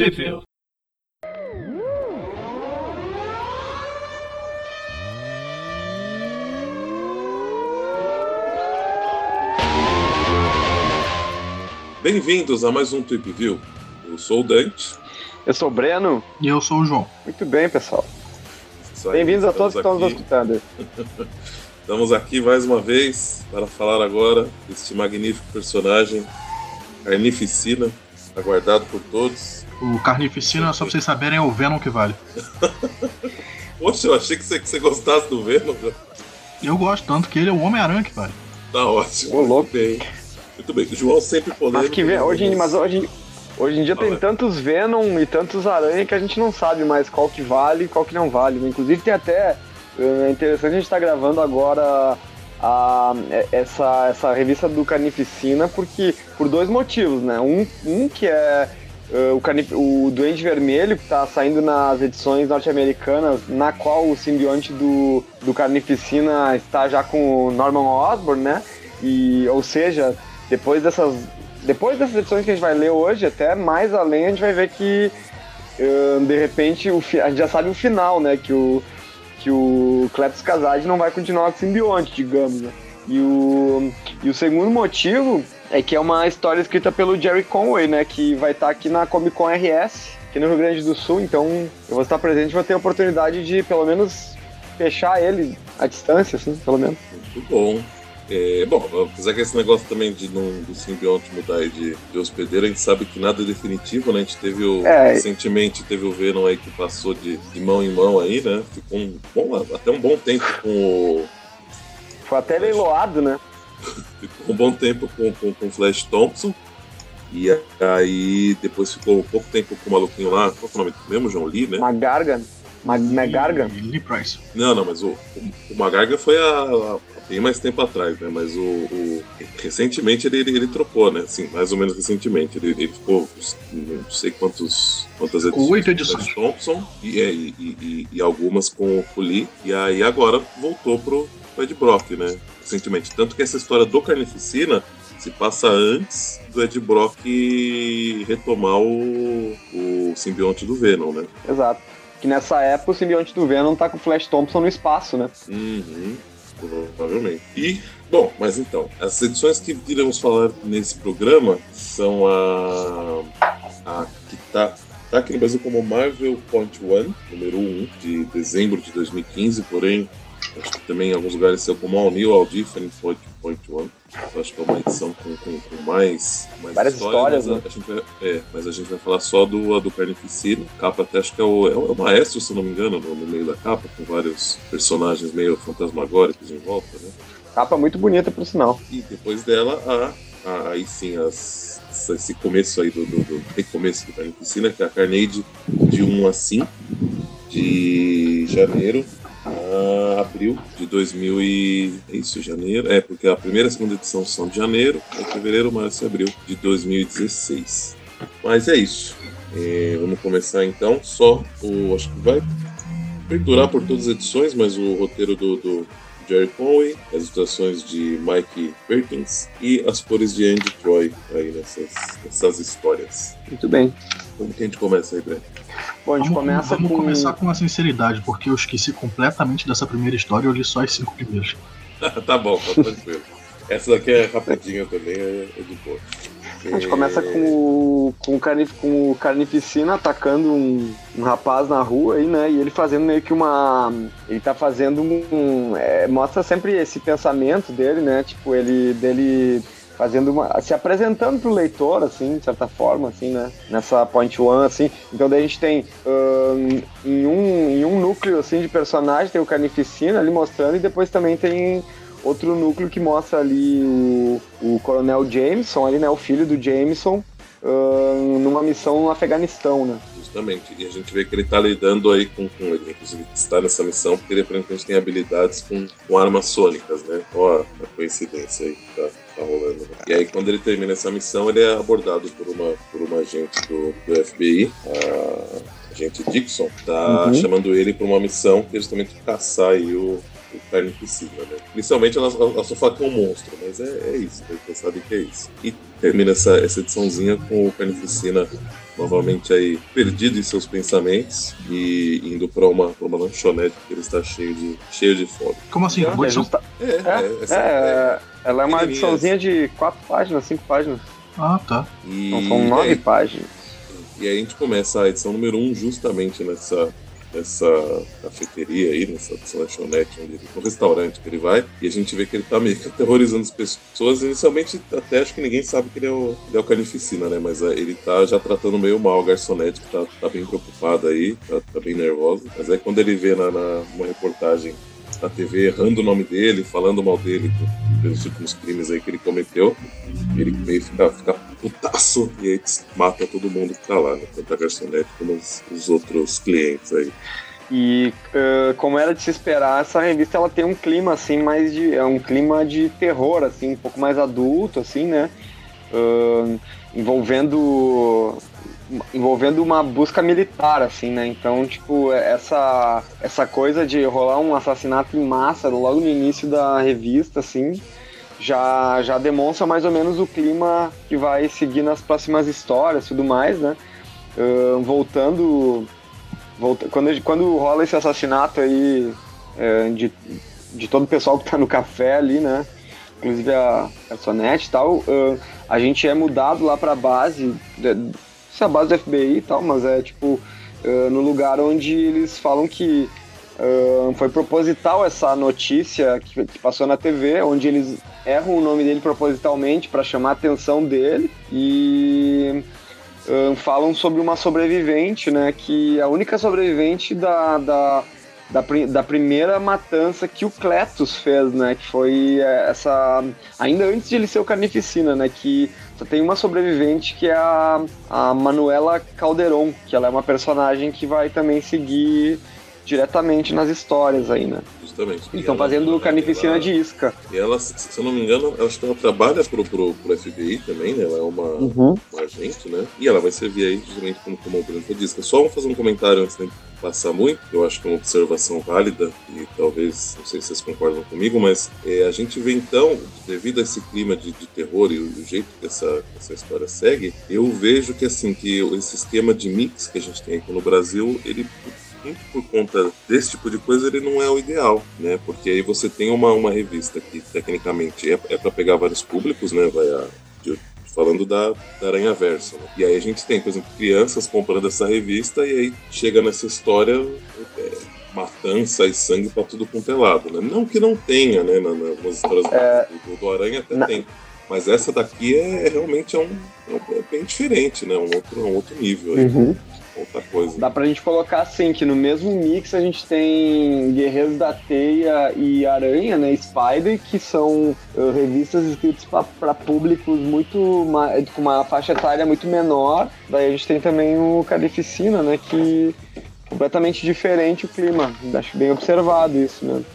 Tripville. Bem-vindos a mais um Trip View. Eu sou o Dante. Eu sou o Breno. E eu sou o João. Muito bem, pessoal. Bem-vindos a todos que estão nos escutando. Estamos aqui mais uma vez para falar agora deste magnífico personagem, Carnificina, aguardado por todos. O Carnificina, só pra vocês saberem, é o Venom que vale. Poxa, eu achei que você, que você gostasse do Venom. Eu gosto, tanto que ele é o Homem-Aranha que vale. Tá ótimo. Ô, louco. Bem. Muito bem. O João sempre polêmico. Mas, que vem, hoje, mas hoje, hoje em dia tem Fala. tantos Venom e tantos Aranha que a gente não sabe mais qual que vale e qual que não vale. né? Inclusive tem até. É interessante a gente estar gravando agora a, essa, essa revista do Carnificina porque, por dois motivos, né? Um, um que é uh, o, carnif o Duende Vermelho, que está saindo nas edições norte-americanas, na qual o simbionte do, do Carnificina está já com o Norman Osborn, né? E, ou seja, depois dessas, depois dessas edições que a gente vai ler hoje, até mais além, a gente vai ver que uh, de repente o, a gente já sabe o final, né? Que o, que o Cletus Kasad não vai continuar com o simbionte, digamos, né? E o, e o segundo motivo é que é uma história escrita pelo Jerry Conway, né? Que vai estar aqui na Comic Con RS, aqui no Rio Grande do Sul. Então eu vou estar presente e vou ter a oportunidade de, pelo menos, fechar ele à distância, assim, pelo menos. Muito bom. É, bom, apesar que esse negócio também de não, do simbionte mudar de, de hospedeiro, a gente sabe que nada é definitivo, né? A gente teve o. É. Recentemente teve o Venom aí que passou de, de mão em mão aí, né? Ficou um bom, até um bom tempo com o. Foi até leiloado, né? Ficou um bom tempo com, com, com o Flash Thompson. E aí depois ficou um pouco tempo com o maluquinho lá. Qual é o nome do mesmo? João Lee, né? Magargan. Mag Magargan. E Lee Price. Não, não, mas o, o, o Magarga foi há, há bem mais tempo atrás, né? Mas o, o- recentemente ele, ele, ele trocou, né? Assim, mais ou menos recentemente. Ele, ele ficou não sei quantos, quantas edições. oito com o edições. Thompson e, é, e, e- e- e algumas com o Lee. E aí agora voltou pro Ed Brock, né? Recentemente. Tanto que essa história do Carnificina se passa antes do Ed Brock retomar o, o simbionte do Venom, né? Exato. Que nessa época o simbionte do Venom tá com o Flash Thompson no espaço, né? Uhum, provavelmente. E, bom, mas então, as edições que iremos falar nesse programa são a. a que tá, tá aqui no Brasil como Marvel Point One, número 1, de dezembro de 2015, porém, acho que também em alguns lugares saiu como All New, All Different Point, Point One. Eu acho que é uma edição com, com, com mais, mais Várias histórias, mas, né? a, vai, é, mas a gente vai falar só do, do Carnificina. Capa até acho que é o, é o, é maestro, se não me engano, no, no meio da capa, com vários personagens meio fantasmagóricos em volta, né? Capa muito bonita, por sinal. E depois dela, a, a- aí sim, as, esse começo aí do, do, do recomeço do Carnificina, que é a Carnage de 1 a 5, de janeiro a abril de 2000 e... é Isso, janeiro. É, porque a primeira e a segunda edição são de janeiro, aí fevereiro, março e abril de 2016. Mas é isso. É, vamos começar então. Só o. Acho que vai perdurar por todas as edições, mas o roteiro do, do Jerry Conway, as ilustrações de Mike Perkins e as cores de Andy Troy aí nessas, nessas histórias. Muito bem. Como que a gente começa aí, Breno? Bom, a gente Vamos, começa vamos com. começar com uma sinceridade, porque eu esqueci completamente dessa primeira história eu li só as cinco primeiras. tá bom, tá tranquilo. Essa daqui é rapidinha também, é, é de boa. A gente começa com o, com o, carnif, com o Carnificina atacando um, um rapaz na rua aí, né? E ele fazendo meio que uma. Ele tá fazendo um. é, mostra sempre esse pensamento dele, né? Tipo, ele dele fazendo uma. se apresentando pro leitor, assim, de certa forma, assim, né? Nessa point one, assim. Então daí a gente tem ahn, em, um, em um núcleo assim de personagem, tem o Carnificina ali mostrando, e depois também tem outro núcleo que mostra ali o, o Coronel Jameson, ali, né? O filho do Jameson. ahn, numa missão no Afeganistão, né? Justamente. E a gente vê que ele tá lidando aí com, com ele, inclusive está nessa missão, porque ele aparentemente tem habilidades com, com armas sônicas, né? Ó, a coincidência aí tá, tá rolando. né? E aí, quando ele termina essa missão, ele é abordado por uma, por uma agente do, do FBI, a agente Dixon, tá Uhum. chamando ele para uma missão que é justamente caçar aí o. O carnificina, né? Inicialmente ela, ela só fala que é um monstro, mas é, é isso, né? você sabe que é isso. E termina essa, essa ediçãozinha com o Carnificina novamente aí perdido em seus pensamentos e indo para uma, pra uma lanchonete porque ele está cheio de, cheio de fome. Como assim? É, É, É, é, essa- é, ela é uma ediçãozinha de quatro páginas, cinco páginas. Ah, tá. E, Não, são nove e aí- páginas. E aí a gente começa a edição número 1 um justamente nessa, nessa cafeteria aí, nessa, nessa lanchonete, onde ele, no restaurante que ele vai, e a gente vê que ele tá meio que aterrorizando as pessoas. Inicialmente, até acho que ninguém sabe que ele é o, ele é o Carnificina, né? Mas é, ele tá já tratando meio mal a garçonete, que tá, tá bem preocupada aí, tá, tá bem nervosa. Mas aí quando ele vê na, na uma reportagem na TV errando o nome dele, falando mal dele pelos últimos crimes aí que ele cometeu, ele meio fica, fica putaço e aí mata todo mundo que tá lá, né? Tanto a garçonete como os, os outros clientes aí. E eh, como era de se esperar, essa revista ela tem um clima assim mais de é um clima de terror assim, um pouco mais adulto assim, né? Ahn, envolvendo envolvendo uma busca militar assim, né? Então, tipo, essa essa coisa de rolar um assassinato em massa logo no início da revista assim, já já demonstra mais ou menos o clima que vai seguir nas próximas histórias, tudo mais, né? Ahn, voltando volta, quando, quando rola esse assassinato aí é, de, de todo o pessoal que tá no café ali, né? Inclusive a garçonete e tal, ah, a gente é mudado lá pra base, de- a base do FBI e tal, mas é tipo ah, no lugar onde eles falam que ah, foi proposital essa notícia que, que passou na TV, onde eles erram o nome dele propositalmente para chamar a atenção dele e ahn, falam sobre uma sobrevivente, né? Que é a única sobrevivente da, da, da, da primeira matança que o Cletus fez, né? Que foi essa. Ainda antes de ele ser o Carnificina, né? Que tem uma sobrevivente que é a, a Manuela Calderon, que ela é uma personagem que vai também seguir diretamente nas histórias aí, né? Justamente. Eles estão fazendo Carnificina de isca. E ela, se eu não me engano, que ela trabalha pro, pro, pro FBI também, né? Ela é uma, Uhum. uma agente, né? E ela vai servir aí justamente como, como operadora de isca. Só vamos fazer um comentário antes de passar muito, eu acho que é uma observação válida, e talvez, não sei se vocês concordam comigo, mas é, a gente vê então, devido a esse clima de, de terror e o, o jeito que essa, essa história segue, eu vejo que assim, que esse esquema de mix que a gente tem aqui no Brasil, ele muito por conta desse tipo de coisa, ele não é o ideal, né? Porque aí você tem uma, uma revista que tecnicamente é, é para pegar vários públicos, né? Vai a, de- falando da, da Aranha Verso. né? E aí a gente tem, por exemplo, crianças comprando essa revista e aí chega nessa história é, matança e sangue pra tudo quanto é lado, né? Não que não tenha, né? Na, na, nas histórias do, do, do Aranha até Na- tem. Mas essa daqui é, é realmente é um, é um- é bem diferente, né? Um outro, um outro nível aí, Uhum. outra coisa. Dá pra gente colocar assim, que no mesmo mix a gente tem Guerreiros da Teia e Aranha, né? Spider, que são uh, revistas escritas para públicos muito com uma faixa etária muito menor. Daí a gente tem também o Carnificina, né? Que é completamente diferente o clima. Acho bem observado isso mesmo.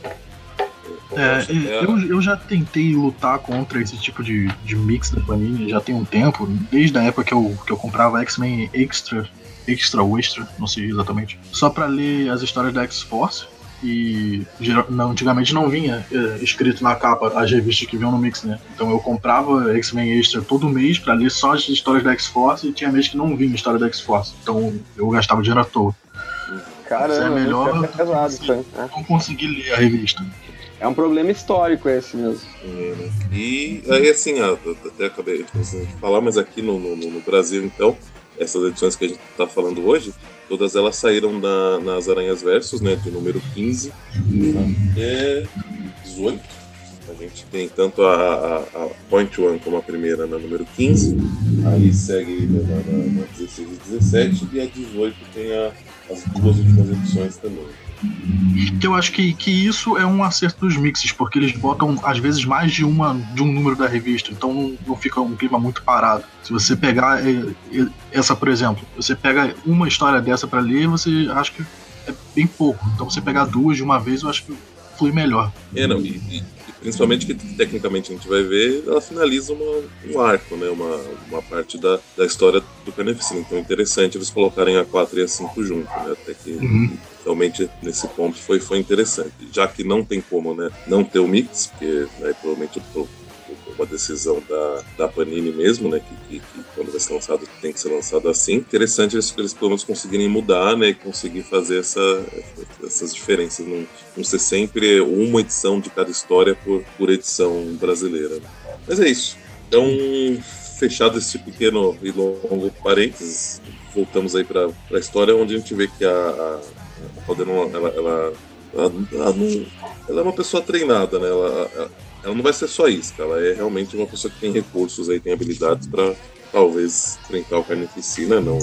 É, acho até- eu, eu já tentei lutar contra esse tipo de, de mix da Panini já tem um tempo, desde a época que eu, que eu comprava X-Men Extra, Extra ou Extra, não sei exatamente, só pra ler as histórias da X-Force. E geral- não, antigamente não vinha é, escrito na capa as revistas que vinham no mix, né? Então eu comprava X-Men Extra todo mês pra ler só as histórias da X-Force e tinha mês que não vinha história da X-Force. Então eu gastava dinheiro à toa. Caramba, Isso é melhor muito pesado né? Não consegui ler a revista. É um problema histórico esse mesmo. É, né? E aí, assim, até acabei de falar, mas aqui no, no, no Brasil, então, essas edições que a gente está falando hoje, todas elas saíram na- nas Aranhas Versos, né, de número 15 até 18. A gente tem tanto a, a, a Point One como a primeira na número 15, aí segue na, na, na 16 e 17, e a 18 tem a- as duas últimas edições também. Que eu acho que, que isso é um acerto dos mixes, porque eles botam, às vezes, mais de uma de um número da revista, então não, não fica um clima muito parado. Se você pegar eh, eh, essa, por exemplo, você pega uma história dessa pra ler, você acha que é bem pouco. Então você pegar duas de uma vez, eu acho que flui melhor. É, não, e- e principalmente que tecnicamente a gente vai ver, ela finaliza uma- um arco, né? Uma, uma parte da, da história do Carnificina. Então é interessante eles colocarem a 4 e a 5 junto, né? Até que Uhum. realmente nesse ponto foi, foi interessante. Já que não tem como, né? Não ter o mix, porque né, provavelmente o, o- uma decisão da, da Panini mesmo, né? Que, que, que, quando vai ser lançado tem que ser lançado assim. Interessante eles, eles pelo menos conseguirem mudar, né? E conseguir fazer essa, essas diferenças. Não, não ser sempre uma edição de cada história por, por edição brasileira. Mas é isso. Então, fechado esse pequeno e longo parênteses, voltamos aí para a história onde a gente vê que a, a, a ela, ela, ela, ela, não, ela é uma pessoa treinada, né? Ela, ela não vai ser só isca, ela é realmente uma pessoa que tem recursos aí, tem habilidades para talvez enfrentar o Carnificina, não,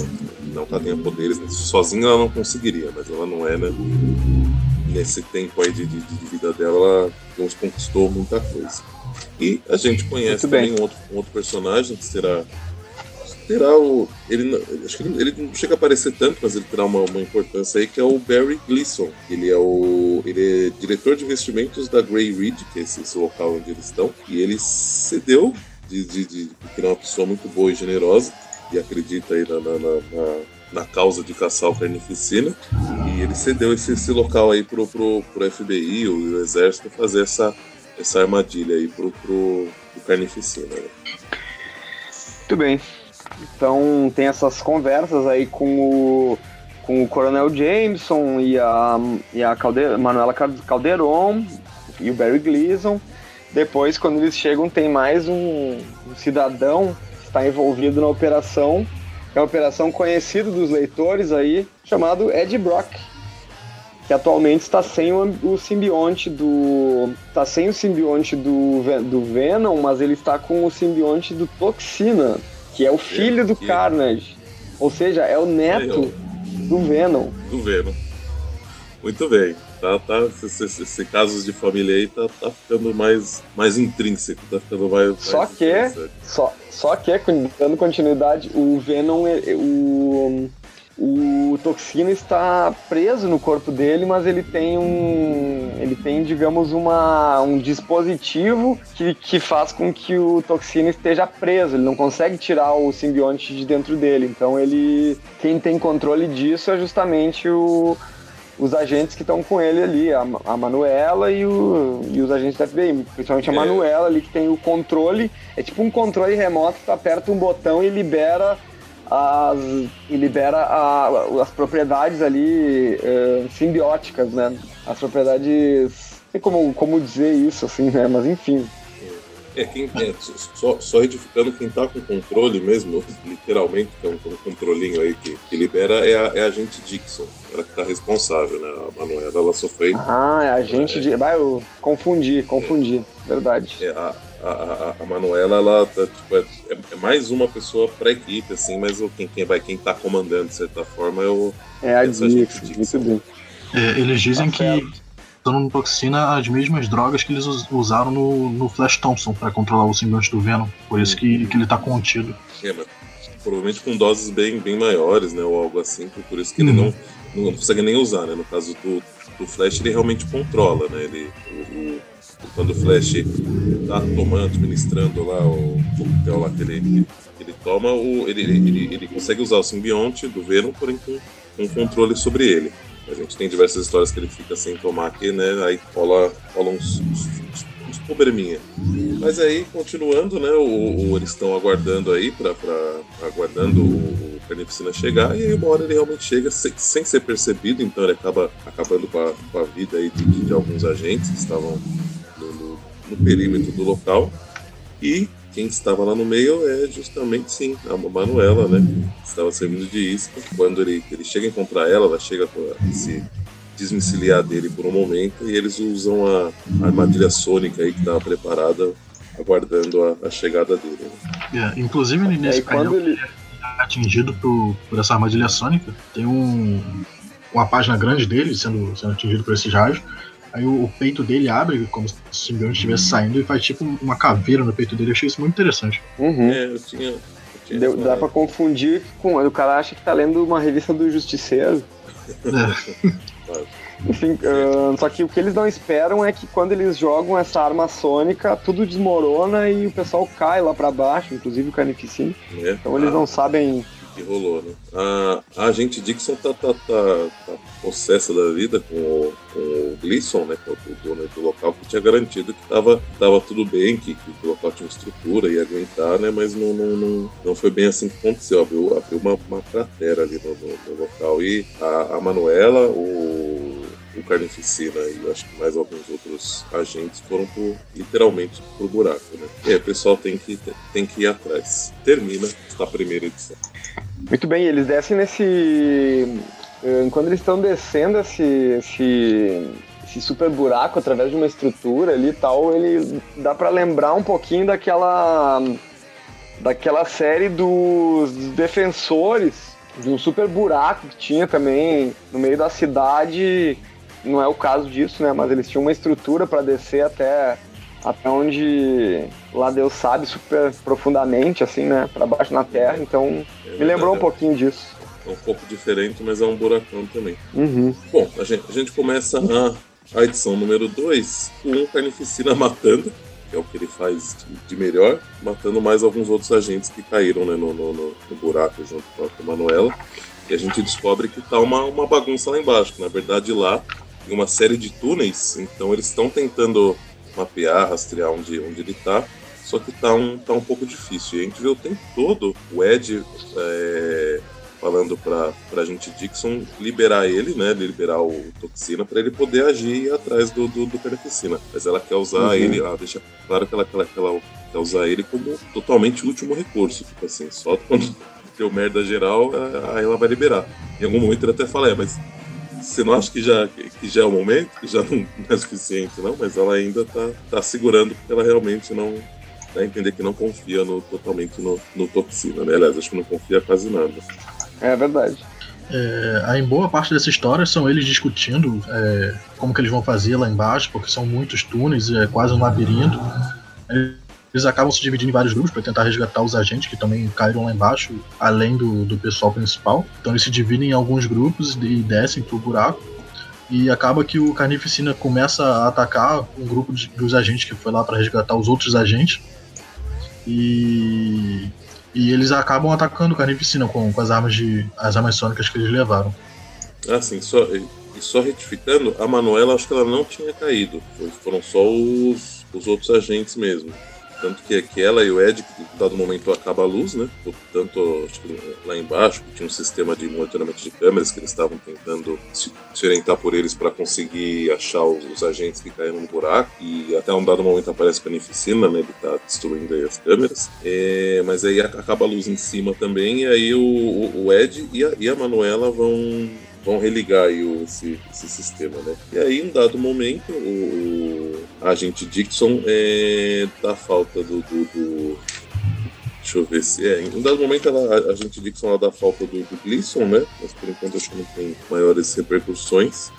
não ela tenha poderes, né? sozinha ela não conseguiria, mas ela não é, né? Nesse tempo aí de, de, de vida dela, ela conquistou muita coisa. E a gente conhece também um outro, um outro personagem que será terá o. Ele, acho que ele, ele, não chega a aparecer tanto, mas ele terá uma, uma, importância aí, que é o Barry Gleason. Ele é o. Ele é diretor de investimentos da Grey Ridge, que é esse, esse local onde eles estão. E ele cedeu de, de, de, porque ele é uma pessoa muito boa e generosa e acredita aí na, na, na, na causa de caçar o carnificina. E ele cedeu esse, esse local aí pro, pro, pro FBI, o, o exército, fazer essa, essa armadilha aí pro, pro, pro carnificina. Né? Muito bem. Então tem essas conversas aí com o, com o Coronel Jameson e a, e a Calde Manuela Calderon e o Barry Gleason. Depois, quando eles chegam, tem mais um, um cidadão que está envolvido na operação, é uma operação conhecida dos leitores aí, chamado Ed Brock, que atualmente está sem o, o simbionte do. está sem o simbionte do, do Venom, mas ele está com o simbionte do Toxina, que é o filho do Carnage. Ou seja, é o neto do Venom. Do Venom. Muito bem. Tá, tá, esse, esse, esse casos de família aí tá, tá ficando mais, mais intrínseco, tá ficando mais. Só mais que, só, só que, dando continuidade, o Venom, o, o Toxina está preso no corpo dele, mas ele tem um. Ele tem, digamos, uma, um dispositivo que, que faz com que o Toxina esteja preso. Ele não consegue tirar o simbionte de dentro dele. Então ele. Quem tem controle disso é justamente o, os agentes que estão com ele ali, a, a Manuela e, o, e os agentes da FBI, principalmente a é. Manuela ali que tem o controle, é tipo um controle remoto que tu aperta um botão e libera as, e libera a, as propriedades ali uh, simbióticas, né? As propriedades. Não sei como, como dizer isso, assim, né? Mas enfim. É, quem, é, só, só retificando, quem tá com controle mesmo, literalmente, que é um, um controlinho aí que, que libera, é a, é a gente Dixon. Ela que tá responsável, né? A Manuela, ela sofreu. Ah, é a gente. É, de... Vai, eu confundi, confundi. É, verdade. É, a, a, a, Manuela, ela tá, tipo, é, é, mais uma pessoa pra equipe, assim, mas quem, quem, vai, quem tá comandando, de certa forma, é o. É a Dixon, muito bem. É, eles dizem tá que estão no toxina as mesmas drogas que eles usaram no, no Flash Thompson para controlar o simbionte do Venom. Por isso que, que ele tá contido. É, mas provavelmente com doses bem, bem maiores, né? Ou algo assim, por isso que ele uhum. não, não consegue nem usar, né? No caso do, do Flash, ele realmente controla, né? Ele, o, o quando o Flash tá tomando, administrando lá o coquetel lá que ele, ele toma, o, ele, ele, ele consegue usar o simbionte do Venom, porém com, com controle sobre ele. A gente tem diversas histórias que ele fica sem tomar aqui, né? Aí rola, rola uns, uns, uns probleminha. Mas aí, continuando, né? O, o eles estão aguardando aí, pra, pra aguardando o, o Carnificina chegar, e aí uma hora ele realmente chega sem, sem ser percebido, então ele acaba acabando com a, com a vida aí de, de, alguns agentes que estavam no, perímetro do local. E quem estava lá no meio é justamente sim a Manuela, né? Estava servindo de isca. Quando ele, ele chega a encontrar ela, ela chega a se desvencilhar dele por um momento e eles usam a, a armadilha sônica aí que estava preparada, aguardando a, a chegada dele. Né? É, inclusive nesse é, painel ele... É atingido por, por essa armadilha sônica, tem um, uma página grande dele sendo, sendo atingido por esse raio Aí o, o, peito dele abre, como se o simbionte estivesse saindo, e faz tipo uma caveira no peito dele. Eu achei isso muito interessante. Uhum. É, eu tinha. Eu tinha Deu, dá pra confundir com. O cara acha que tá lendo uma revista do Justiceiro. É. Enfim, uh, só que o que eles não esperam é que quando eles jogam essa arma sônica, tudo desmorona e o pessoal cai lá para baixo, inclusive o Carnificina. É. Então eles não sabem que rolou, né? A, a Dixon tá, tá, tá, tá possessa da vida com o, com o Gleason, né? Que é o dono do local, que tinha garantido que tava, tava tudo bem, que, que o local tinha tinha estrutura e aguentar, né? Mas não, não, não, não, foi bem assim que aconteceu. Abriu, abriu uma, uma cratera ali no, no, no local. E a, a Manuela, o o Carnificina e acho que mais alguns outros agentes foram literalmente pro buraco, né? E aí o pessoal tem que, tem que ir atrás. Termina a primeira edição. Muito bem, eles descem nesse. Eh, quando eles estão descendo esse, esse, esse super buraco através de uma estrutura ali e tal, ele dá para lembrar um pouquinho daquela daquela série dos defensores de um super buraco que tinha também no meio da cidade. Não é o caso disso, né? Mas eles tinham uma estrutura para descer até até onde lá Deus sabe super profundamente, assim, né? Para baixo na terra. Então é me lembrou um pouquinho disso. É um pouco diferente, mas é um buracão também. Uhum. Bom, a gente, a gente começa a, a edição número 2 com um carnificina matando, que é o que ele faz de, de melhor, matando mais alguns outros agentes que caíram né, no, no, no, buraco junto com a Manuela. E a gente descobre que tá uma, uma bagunça lá embaixo, que na verdade lá tem uma série de túneis, então eles estão tentando mapear, rastrear onde, onde ele está. Só que tá um, tá um pouco difícil. E a gente vê o tempo todo o Ed é, falando pra, pra gente Dixon liberar ele, né? Liberar o Toxina para ele poder agir e ir atrás do, do, do Carnificina. Mas ela quer usar uhum. ele, ela deixa claro que ela, que ela, que ela quer usar ele como totalmente último recurso. Tipo assim, só quando deu merda geral, aí ela vai liberar. Em algum momento ele até fala, é, mas você não acha que já, que já é o momento? Que já não é suficiente, não? Mas ela ainda tá, tá segurando porque ela realmente não. Dá a entender que não confia no, totalmente no, no Toxina, né? Aliás, acho que não confia quase nada. É verdade. É, em boa parte dessa história são eles discutindo é, como que eles vão fazer lá embaixo, porque são muitos túneis, é quase um labirinto. Eles acabam se dividindo em vários grupos para tentar resgatar os agentes que também caíram lá embaixo, além do, do pessoal principal. Então eles se dividem em alguns grupos e descem pro buraco. E acaba que o Carnificina começa a atacar um grupo de, dos agentes que foi lá para resgatar os outros agentes. E, e eles acabam atacando o Carnificina com, com as armas de as armas sônicas que eles levaram. Ah, sim, só, e só retificando, a Manuela acho que ela não tinha caído. Foram só os, os outros agentes mesmo. Tanto que, que ela e o Ed, que em dado momento acaba a luz, né? Tanto lá embaixo, que tinha um sistema de monitoramento de câmeras que eles estavam tentando se, se orientar por eles para conseguir achar os, os, agentes que caíram no buraco. E até um dado momento aparece a Carnificina, né? Ele tá destruindo aí as câmeras. É, mas aí acaba a luz em cima também, e aí o, o, o Ed e a, e a Manuela vão vão religar aí o, esse, esse, sistema, né? E aí, em um dado momento, o, o agente Dixon é, dá falta do, do, do, Deixa eu ver se é. Em um dado momento, ela, a gente Dixon ela dá falta do, do Gleason, né? Mas por enquanto acho que não tem maiores repercussões.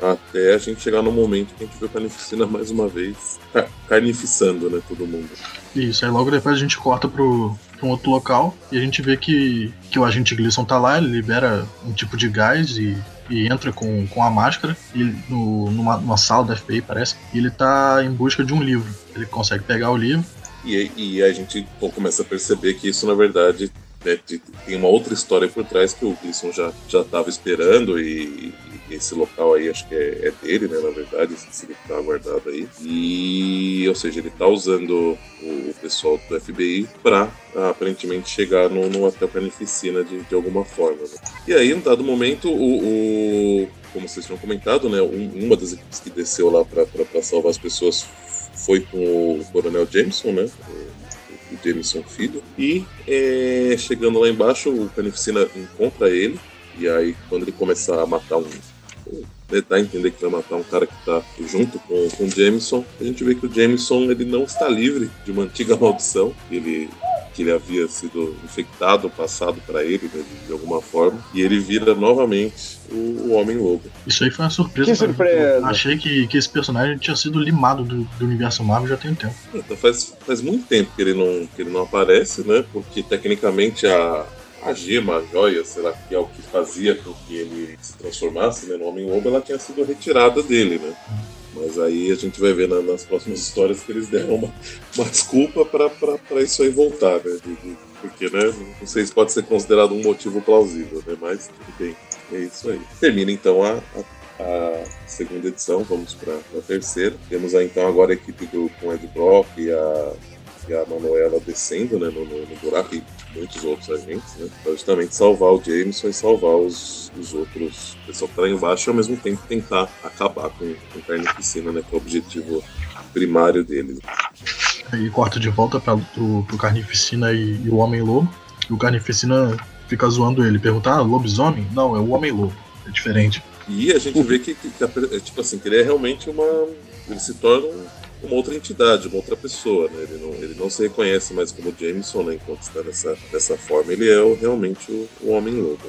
Até a gente chegar no momento que a gente vê o Carnificina mais uma vez carnificando, né? Todo mundo. Isso, aí logo depois a gente corta pro, pra um outro local e a gente vê que, que o agente Gleason tá lá, ele libera um tipo de gás e, e entra com, com a máscara e no, numa, numa sala da FBI, parece, e ele tá em busca de um livro. Ele consegue pegar o livro. E, e a gente começa a perceber que isso, na verdade, né, tem uma outra história por trás que o Gleason já já estava esperando e, e, esse local aí acho que é, é, dele, né, na verdade, esse livro está guardado aí. E, ou seja, ele está usando o, o, pessoal do FBI para aparentemente chegar no, no hotel Carnificina de, de alguma forma. Né? E aí, em dado momento, o, o como vocês tinham comentado, né, um, uma das equipes que desceu lá para salvar as pessoas foi com o Coronel Jameson, né? Jameson Filho. E é, chegando lá embaixo, o Carnificina encontra ele. E aí, quando ele começa a matar um. Né, dá a entender que vai matar um cara que está junto com, com o Jameson. A gente vê que o Jameson ele não está livre de uma antiga maldição. Ele que ele havia sido infectado, passado para ele né, de, de, alguma forma, e ele vira novamente o, o Homem-Lobo. Isso aí foi uma surpresa. Que surpresa! Achei que, que esse personagem tinha sido limado do, do universo Marvel já tem um tempo. Então faz, faz muito tempo que ele, não, que ele não aparece, né? Porque tecnicamente a, a gema, a joia, sei lá, que é o que fazia com que ele se transformasse né, no Homem-Lobo, ela tinha sido retirada dele, né? Mas aí a gente vai ver na, nas próximas histórias que eles deram uma, uma desculpa para isso aí voltar, né? De, de, porque, né? Não sei se pode ser considerado um motivo plausível, né? Mas bem, é isso aí. Termina então a, a, a segunda edição, vamos para a terceira. Temos aí então agora a equipe do, com Ed Brock e a e a Manuela descendo né, no, no, no buraco e muitos outros agentes, né? Pra justamente salvar o Jameson e salvar os, os outros pessoal que tá lá embaixo e ao mesmo tempo tentar acabar com, com Carnificina, né? Que é o objetivo primário deles. Aí corta de volta pra, pro, pro Carnificina e, e o Homem-Lobo. E o Carnificina fica zoando ele, pergunta, ah, lobisomem? Não, é o Homem-Lobo. É diferente. E a gente vê que, que, que é, tipo assim, que ele é realmente uma. Ele se torna uma outra entidade, uma outra pessoa, né? Ele não, ele não se reconhece mais como Jameson, né? Enquanto está nessa, dessa forma. Ele é o, realmente o, o Homem-Lobo.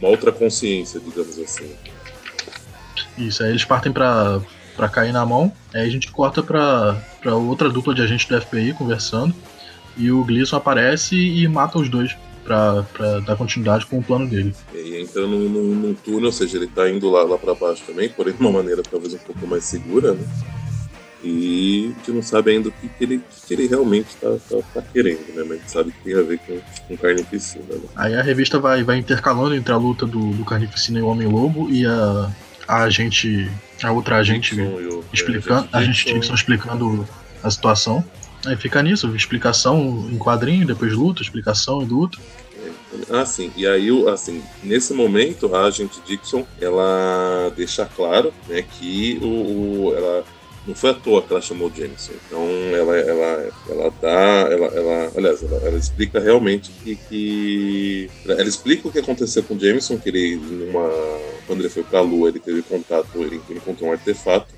Uma outra consciência, digamos assim. Isso, aí eles partem pra, pra cair na mão. Aí a gente corta pra, pra outra dupla de agentes do FBI conversando. E o Gleason aparece e mata os dois pra, pra dar continuidade com o plano dele. E entrando num, túnel, ou seja, ele tá indo lá, lá pra baixo também, porém de uma maneira talvez um pouco mais segura, né? E a gente não sabe ainda o que, que ele, que ele realmente está tá, tá querendo, né? Mas a gente sabe que tem a ver com, com Carnificina. Né? Aí a revista vai, vai intercalando entre a luta do, do Carnificina e o Homem-Lobo e a, a agente. A outra agente explicando. É, a gente Dixon explicando a situação. Aí fica nisso, explicação em quadrinho, depois luta, explicação e luta. Ah, sim. E aí, assim, nesse momento, a agente Dixon, ela deixa claro, né, que o, o ela não foi à toa que ela chamou Jameson. Então ela, ela, ela dá. Ela, ela, aliás, ela, ela explica realmente que, que, Ela explica o que aconteceu com Jameson, que ele, numa, quando ele foi pra Lua, ele teve contato, ele encontrou um artefato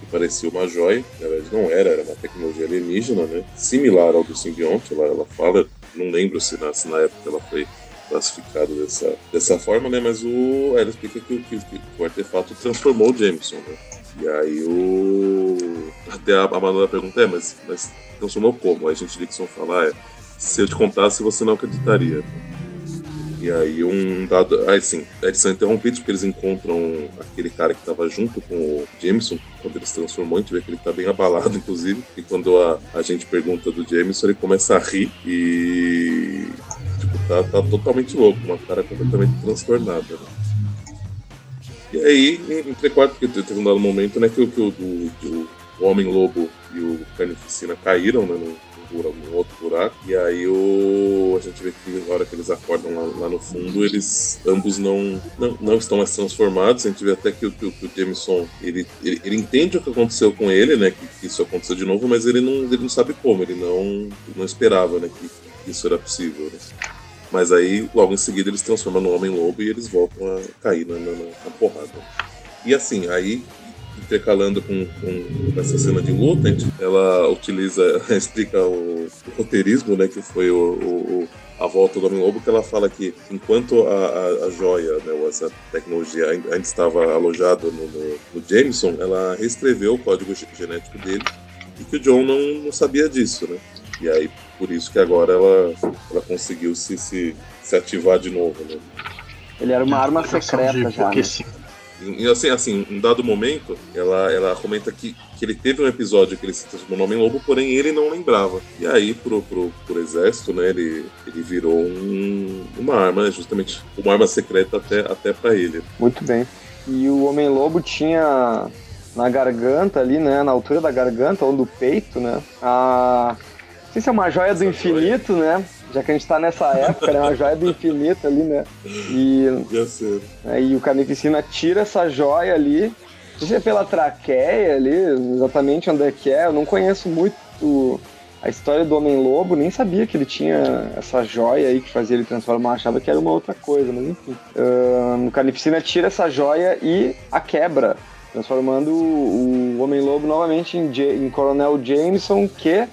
que parecia uma joia. Na verdade, não era, era uma tecnologia alienígena, né? Similar ao do simbionte, ela, ela fala, não lembro se na, se na época ela foi classificado dessa, dessa forma, né? Mas o, ela explica que, que, que o artefato transformou o Jameson, né? E aí o. Até a, Manuela pergunta, é, mas, mas transformou como? Aí a gente Dixon fala, é, se eu te contasse, você não acreditaria. E aí um dado. Aí sim, eles são interrompidos porque eles encontram aquele cara que estava junto com o Jameson quando ele se transformou, a gente vê que ele está bem abalado, inclusive. E quando a, a gente pergunta do Jameson, ele começa a rir e. Tipo, tá, tá totalmente louco, uma cara completamente transtornada. Né? E aí, entrequarto, porque teve um dado momento, né, que, que o, o, o Homem-Lobo e o Carnificina caíram, né, num, outro buraco. E aí o, a gente vê que na hora que eles acordam lá, lá no fundo, eles ambos não, não, não, estão mais transformados. A gente vê até que, que, que o Jameson, ele, ele, ele, entende o que aconteceu com ele, né, que, que, isso aconteceu de novo, mas ele não, ele não sabe como, ele não, não esperava, né, que, que isso era possível, né. Mas aí, logo em seguida, eles transformam no Homem-Lobo e eles voltam a cair na, na, na porrada. E assim, aí, intercalando com, com, essa cena de luta, ela utiliza, explica o, o roteirismo, né, que foi o, o, a volta do Homem-Lobo, que ela fala que enquanto a, a, a joia, né, ou essa tecnologia ainda estava alojada no, no, no, Jameson, ela reescreveu o código genético dele e que o John não, não sabia disso, né? E aí, por isso que agora ela, ela conseguiu se, se, se ativar de novo, né? Ele era uma arma secreta já. Né? E assim, assim, em dado momento, ela, ela comenta que, que ele teve um episódio que ele se transformou no Homem-Lobo, porém ele não lembrava. E aí, pro, pro, pro exército, né, ele, ele virou um, uma arma, né, justamente uma arma secreta até, até para ele. Muito bem. E o Homem-Lobo tinha na garganta ali, né, na altura da garganta ou do peito, né, a sei se é uma joia do infinito, né? Já que a gente tá nessa época, né? Uma joia do infinito ali, né? E, né? e o Carnificina tira essa joia ali. Não sei se é pela traqueia ali, exatamente onde é que é. Eu não conheço muito a história do Homem-Lobo, nem sabia que ele tinha essa joia aí que fazia ele transformar, achava que era uma outra coisa, mas enfim. Uh, o Carnificina tira essa joia e a quebra, transformando o, o Homem-Lobo novamente em, em Coronel Jameson, que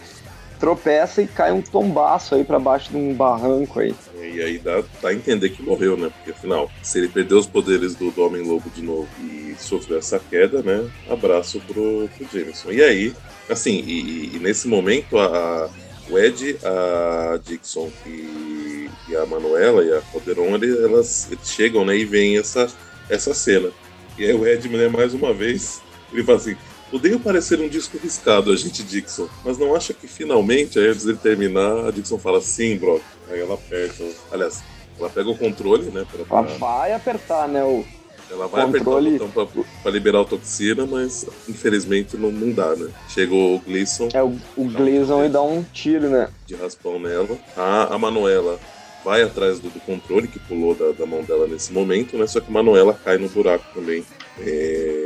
tropeça e cai um tombaço aí para baixo de um barranco aí. E aí dá, dá a entender que morreu, né? Porque afinal, se ele perdeu os poderes do, do Homem-Lobo de novo e sofreu essa queda, né? Abraço pro, pro Jameson. E aí, assim, e, e nesse momento, a, a, o Ed, a Dixon e, e a Manuela e a Calderon, elas, eles chegam, né? E vem essa, essa cena. E aí o Ed, né, mais uma vez, ele fala assim: Odeio parecer um disco riscado, a gente Dixon, mas não acha que finalmente, aí antes dele terminar, a Dixon fala sim, Brock. Aí ela aperta. Aliás, ela pega o controle, né? Pra... Ela vai apertar, né? O, Ela vai controle... apertar o botão pra, pra, liberar a toxina, mas infelizmente não, não dá, né? Chegou o Gleason. É, o, o Gleason e dá um tiro, né? De raspão nela. A, a Manuela vai atrás do, do controle que pulou da, da, mão dela nesse momento, né? Só que a Manuela cai no buraco também. É,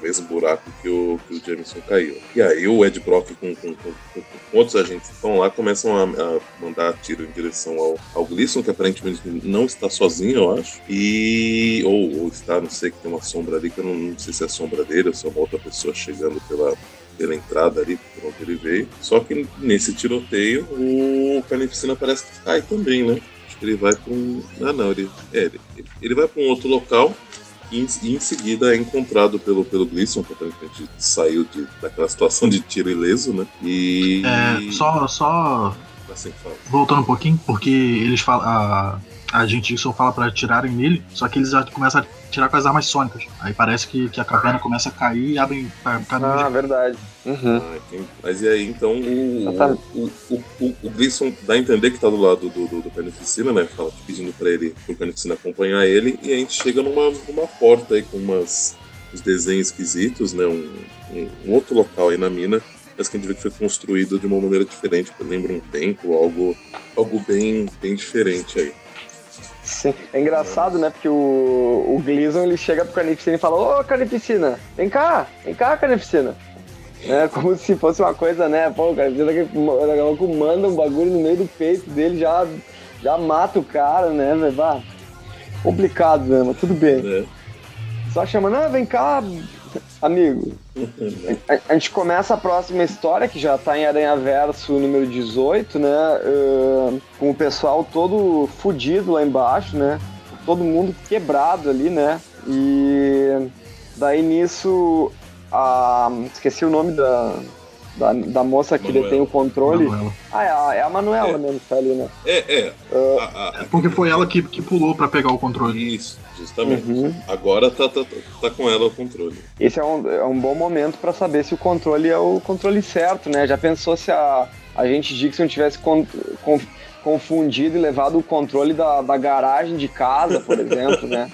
mesmo buraco que o, que o Jameson caiu. E aí o Ed Brock com, com, com, com outros agentes estão lá começam a, a, mandar tiro em direção ao, ao Gleason, que aparentemente não está sozinho, eu acho. E. Ou, ou está, não sei, que tem uma sombra ali, que eu não, não sei se é a sombra dele ou se é uma outra pessoa chegando pela, pela entrada ali, por onde ele veio. Só que nesse tiroteio, o Carnificina parece que cai também, né? Acho que ele vai para um. Ah, não, ele, é, ele, ele vai para um outro local. E em, e em, seguida é encontrado pelo, pelo Gleason, que aparentemente saiu de, daquela situação de tiro ileso, né? E. É, só. só... Assim, Voltando um pouquinho, porque eles falam. A, a gente isso fala para tirarem nele, só que eles já começam a tirar com as armas sônicas. Aí parece que, que a caverna começa a cair e abre caminho. Ah, de... verdade. Uhum. Ah, mas e aí, então, o, o, o, o, o Gleason dá a entender que tá do lado do, do, do Carnificina, né? Fala pedindo pra ele, pro Carnificina acompanhar ele, e a gente chega numa, numa porta aí com umas, uns desenhos esquisitos, né? Um, um, um outro local aí na mina, mas que a gente vê que foi construído de uma maneira diferente, lembra um templo, algo, algo bem, bem diferente aí. Sim. É engraçado, né? Porque o, o Gleason ele chega pro Carnificina e fala: Ô, Carnificina, vem cá, vem cá, Carnificina. É, como se fosse uma coisa, né? Pô, o Carnificina daqui a pouco manda um bagulho no meio do peito dele, já, já mata o cara, né, velho? Complicado, né? Mas tudo bem. É. Só chamando, ah, vem cá, amigo. A, a, gente começa a próxima história, que já tá em Aranha Verso número 18, né? Uh, com o pessoal todo fudido lá embaixo, né? Todo mundo quebrado ali, né? E daí nisso. A, esqueci o nome da, da, da moça que Manuela. detém o controle. Manuela. Ah, é a, é a Manuela é. mesmo que tá ali, né? É, é. Uh, a, a, porque foi ela que, que pulou para pegar o controle. Isso. Justamente. Uhum. Agora tá, tá, tá com ela o controle. Esse é um, é um bom momento para saber se o controle é o controle certo, né? Já pensou se a, a gente Dixon tivesse con, con, confundido e levado o controle da, da garagem de casa, por exemplo, né?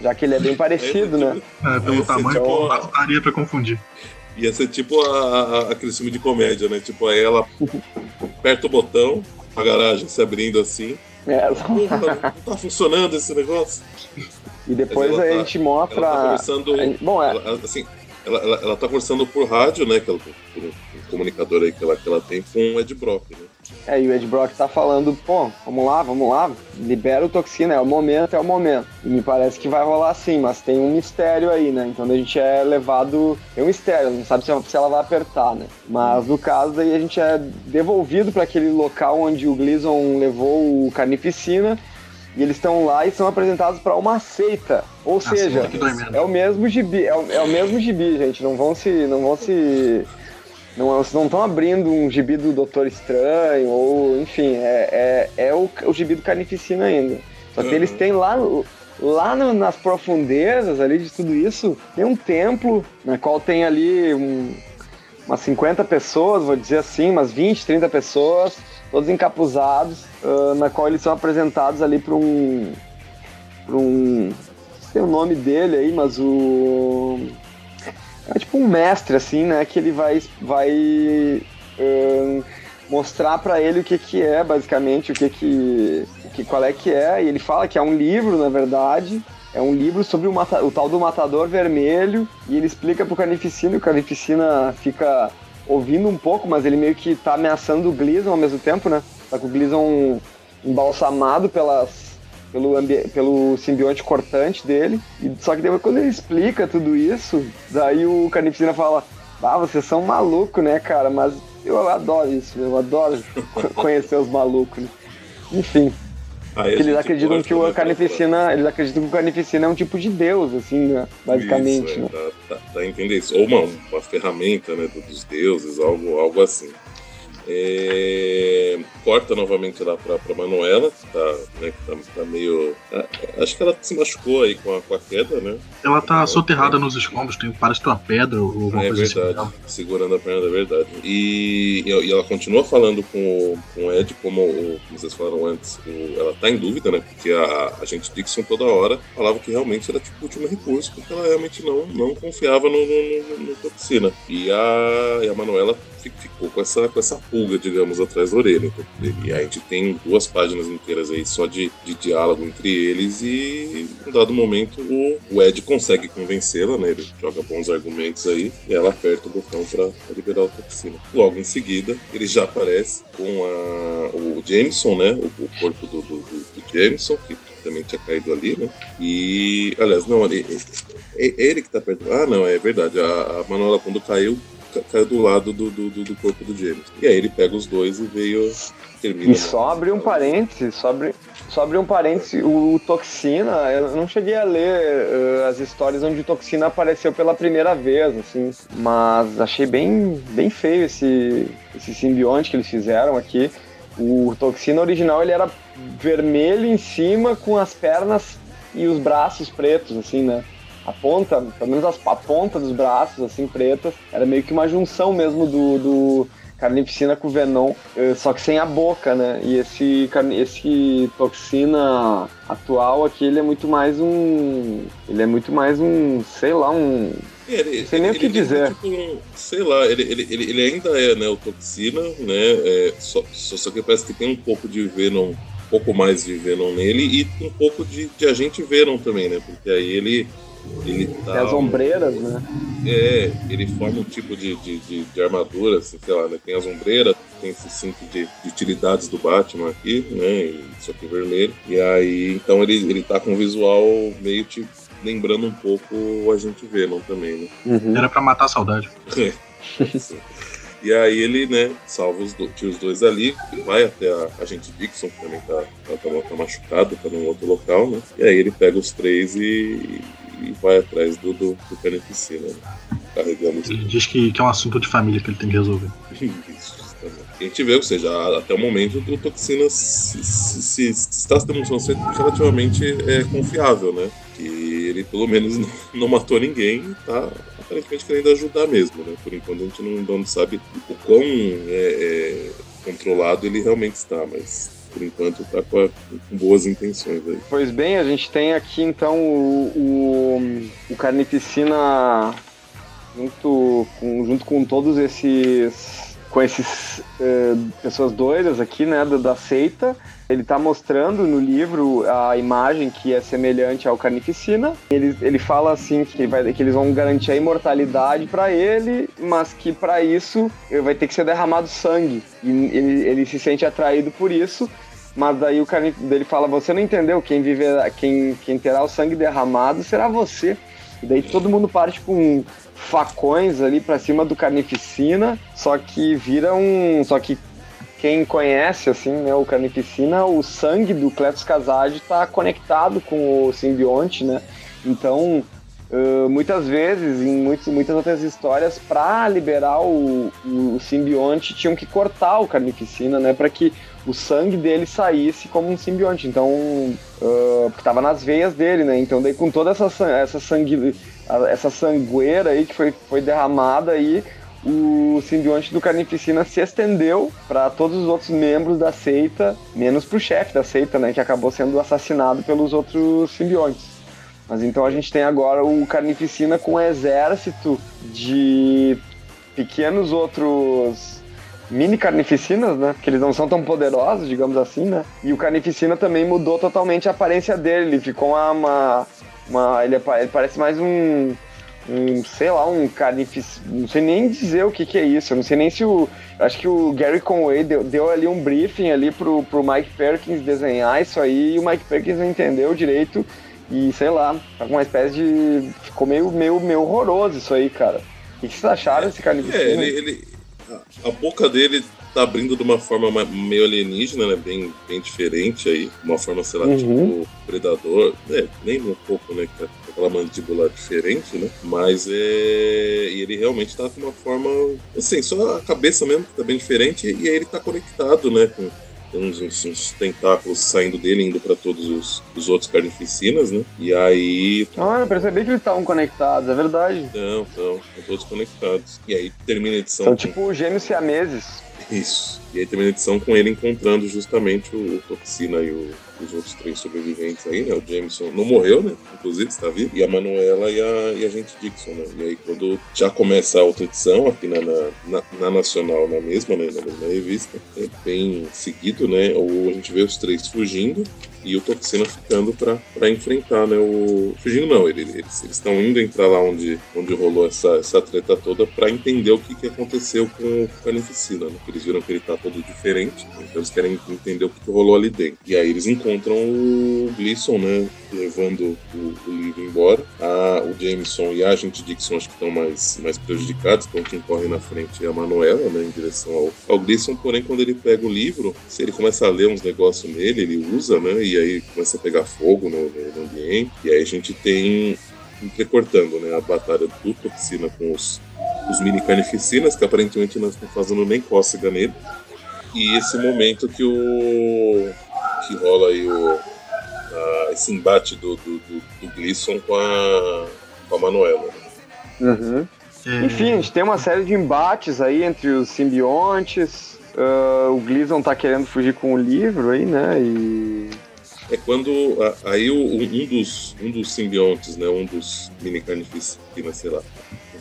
Já que ele é bem parecido, né? É, pelo tamanho, tipo, daria pra confundir. Ia ser tipo a, a, aquele filme de comédia, né? Tipo, aí ela aperta o botão, a garagem se abrindo assim. É. Não tá, tá funcionando esse negócio. E depois a tá, gente mostra. Ela tá conversando. Gente, bom, é. Ela, assim, ela, ela, ela tá conversando por rádio, né? Que ela, por um comunicador aí que ela, que ela tem com o Ed Brock, né? É, e o Ed Brock tá falando, pô, vamos lá, vamos lá, libera o toxina, é o momento, é o momento. E me parece que vai rolar sim, mas tem um mistério aí, né? Então a gente é levado. Tem um mistério, não sabe se ela vai apertar, né? Mas no caso daí a gente é devolvido para aquele local onde o Gleason levou o carnificina e eles estão lá e são apresentados para uma seita. Ou Nossa, seja, é o mesmo gibi, é o, é o mesmo gibi, gente. Não vão se, não vão se, não estão abrindo um gibi do Doutor Estranho ou, enfim, é, é, é o, o gibi do Carnificina ainda. Só que uhum. eles têm lá lá no, nas profundezas ali de tudo isso, tem um templo na qual tem ali um, umas 50 pessoas, vou dizer assim, umas 20, 30 pessoas todos encapuzados, uh, na qual eles são apresentados ali para um. para um. Não sei o nome dele aí, mas o. É tipo um mestre, assim, né? Que ele vai, vai uh, mostrar para ele o que, que é, basicamente, o que que, que. qual é que é. E ele fala que é um livro, na verdade. É um livro sobre o, mata, o tal do Matador Vermelho. E ele explica pro Carnificina, e o Carnificina fica ouvindo um pouco, mas ele meio que tá ameaçando o Gleason ao mesmo tempo, né? Tá com o Gleason embalsamado pelas, pelo, pelo simbionte cortante dele. E, só que depois quando ele explica tudo isso, daí o Carnificina fala, ah, vocês são malucos, né, cara? Mas eu adoro isso, eu adoro conhecer os malucos. Né? Enfim. eles acreditam que o carnificina, eles acreditam que o carnificina é um tipo de deus, assim, né? basicamente. Isso, é, né? Tá, tá, tá entendendo isso. Ou uma, uma ferramenta né, dos deuses, algo, algo assim. É... Corta novamente lá pra, pra Manuela, que tá, né, que tá, tá meio. Ah, acho que ela se machucou aí com a, com a queda, né? Ela tá soterrada nos escombros, tem, parece que tem uma pedra ou alguma é, coisa verdade, assim. segurando a perna, é verdade. E, e ela continua falando com o, com o Ed, como, o, como vocês falaram antes, o, ela tá em dúvida, né? Porque a, a gente Dixon toda hora falava que realmente era tipo o último recurso, porque ela realmente não, não confiava no, no, no, no toxina. E a, e a Manuela ficou com essa, com essa pulga, digamos, atrás da orelha. Então, e a gente tem duas páginas inteiras aí só de, de diálogo entre eles e em dado momento o, o Ed consegue convencê-la, né? Ele joga bons argumentos aí e ela aperta o botão para liberar a toxina. Logo em seguida, ele já aparece com a, o Jameson, né? O, o corpo do, do, do, Jameson, que também tinha caído ali, né? E, aliás, não, ele, é, é ele que tá perto. Ah, não, é verdade. A, a Manuela, quando caiu, caiu do lado do, do, do, corpo do James. E aí ele pega os dois e veio. Termina e só abrir um parênteses, só abrir, só um parênteses, o, o Toxina, eu não cheguei a ler uh, as histórias onde o Toxina apareceu pela primeira vez, assim, mas achei bem, bem feio esse, esse simbionte que eles fizeram aqui. O Toxina original ele era vermelho em cima com as pernas e os braços pretos, assim, né? A ponta, pelo menos as, a ponta dos braços, assim, pretas, era meio que uma junção mesmo do, do Carnificina com Venom, eh, só que sem a boca, né? E esse, esse Toxina atual aqui, ele é muito mais um... Ele é muito mais um, sei lá, um... É, ele, sei nem ele, o que ele, dizer. Tipo sei lá, ele, ele, ele, ele ainda é né, o Toxina, né? É, só, só que parece que tem um pouco de Venom um pouco mais de Venom nele e um pouco de, de agente Venom também, né? Porque aí ele ele tá, tem as ombreiras, né? É, ele forma um tipo de, de, de, de armadura, assim, sei lá, né? Tem as ombreiras, tem esse cinto de, de, utilidades do Batman aqui, né? Isso aqui vermelho. E aí, então ele, ele tá com um visual meio tipo lembrando um pouco o Agente Venom também, né? Uhum. Era pra matar a saudade. É. E aí ele, né, salva os, do, os dois ali, vai até a agente Dixon, que também tá, tá, tá machucado, tá num outro local, né? E aí ele pega os três e, e vai atrás do, do, do né? carregando Ele diz que, que é um assunto de família que ele tem que resolver. Isso, justamente. A gente vê, ou seja, até o momento o Toxina se, se, se, está se demonstrando relativamente é, confiável, né? Que ele pelo menos não, não matou ninguém e tá aparentemente querendo ajudar mesmo, né? Por enquanto a gente não, não sabe o quão é, é, controlado ele realmente está, mas por enquanto está com, com, boas intenções aí. Pois bem, a gente tem aqui então o, o, o Carnificina junto com, junto com todos esses com esses eh, pessoas doidas aqui, né, da, da seita. Ele está mostrando no livro a imagem que é semelhante ao Carnificina. Ele, ele fala assim que, vai, que eles vão garantir a imortalidade para ele, mas que para isso vai ter que ser derramado sangue. E ele, ele se sente atraído por isso. Mas daí o cara dele fala: Você não entendeu? Quem, viver, quem, quem terá o sangue derramado será você. E daí todo mundo parte com facões ali para cima do Carnificina, só que vira um. Só que quem conhece assim, né, o Carnificina, o sangue do Cletus Casade está conectado com o simbionte, né? Então, uh, muitas vezes, em muitas, muitas outras histórias, para liberar o, o, o, simbionte, tinham que cortar o Carnificina, né? Para que o sangue dele saísse como um simbionte. Então, uh, porque estava nas veias dele, né? Então, daí com toda essa, essa, sangue, essa sangueira aí que foi, foi derramada aí, o simbionte do Carnificina se estendeu para todos os outros membros da seita, menos para o chefe da seita, né? Que acabou sendo assassinado pelos outros simbiontes. Mas então a gente tem agora o Carnificina com um exército de pequenos outros mini carnificinas, né? Porque eles não são tão poderosos, digamos assim, né? E o carnificina também mudou totalmente a aparência dele. Ele ficou uma. uma, uma ele, ele, parece mais um. Um, sei lá, um carnificina. Não sei nem dizer o que, que é isso. Eu não sei nem se o. Acho que o Gary Conway deu, deu ali um briefing ali pro, pro Mike Perkins desenhar isso aí e o Mike Perkins não entendeu direito. E sei lá, tá com uma espécie de. Ficou meio, meio, meio horroroso isso aí, cara. O que, que vocês acharam desse carnificina? É, ele, ele a boca dele tá abrindo de uma forma meio alienígena, né? Bem, bem diferente aí. Uma forma, sei lá, Uhum. tipo predador. É, nem um pouco, né? Com aquela mandíbula diferente, né? Mas é. E ele realmente tá com uma forma. Assim, só a cabeça mesmo que tá bem diferente. E aí ele tá conectado, né? Com uns, uns, uns tentáculos saindo dele, indo pra todos os, os outros carnificinas, né? E aí. Ah, eu percebi que eles estavam conectados, é verdade. Não, não, estão todos conectados. E aí termina a edição. São com- tipo gêmeos siameses. Isso. E aí termina a edição com ele encontrando justamente o, o Toxina e o- os outros três sobreviventes aí, né? O Jameson não morreu, né? Inclusive, está vivo. E a Manuela e a, e a gente Dixon, né? E aí quando já começa a outra edição, aqui na, na, na- na Nacional, na mesma, né? Na mesma revista, é bem seguido, né? Ou a gente vê os três fugindo e o Toxina ficando pra enfrentar, né? O... Fugindo não, ele- eles estão indo entrar lá onde, onde rolou essa, essa treta toda pra entender o que, que aconteceu com o Carnificina, né? Eles viram que ele tá todo diferente, então eles querem entender o que, que rolou ali dentro. E aí eles encontram o Gleason, né? Levando o, o livro embora. A, o Jameson e a agente Dixon acho que estão mais, mais prejudicados, então quem corre na frente é a Manuela, né? Em direção ao, ao Gleason, porém quando ele pega o livro, se ele começa a ler uns negócios nele, ele usa, né? E aí começa a pegar fogo no, no- ambiente. E aí a gente tem entrecortando, né? A batalha do Toxina com os, os mini carnificinas, que aparentemente não estão fazendo nem cócega nele. E esse momento que o. que rola aí o. a- esse embate do, do, do, do Gleason com a. com a Manuela. Uhum. Enfim, a gente tem uma série de embates aí entre os simbiontes. ah, o Gleason tá querendo fugir com o livro aí, né? E. É quando aí um, dos, um dos simbiontes, né, um dos mini carnificinas, sei lá,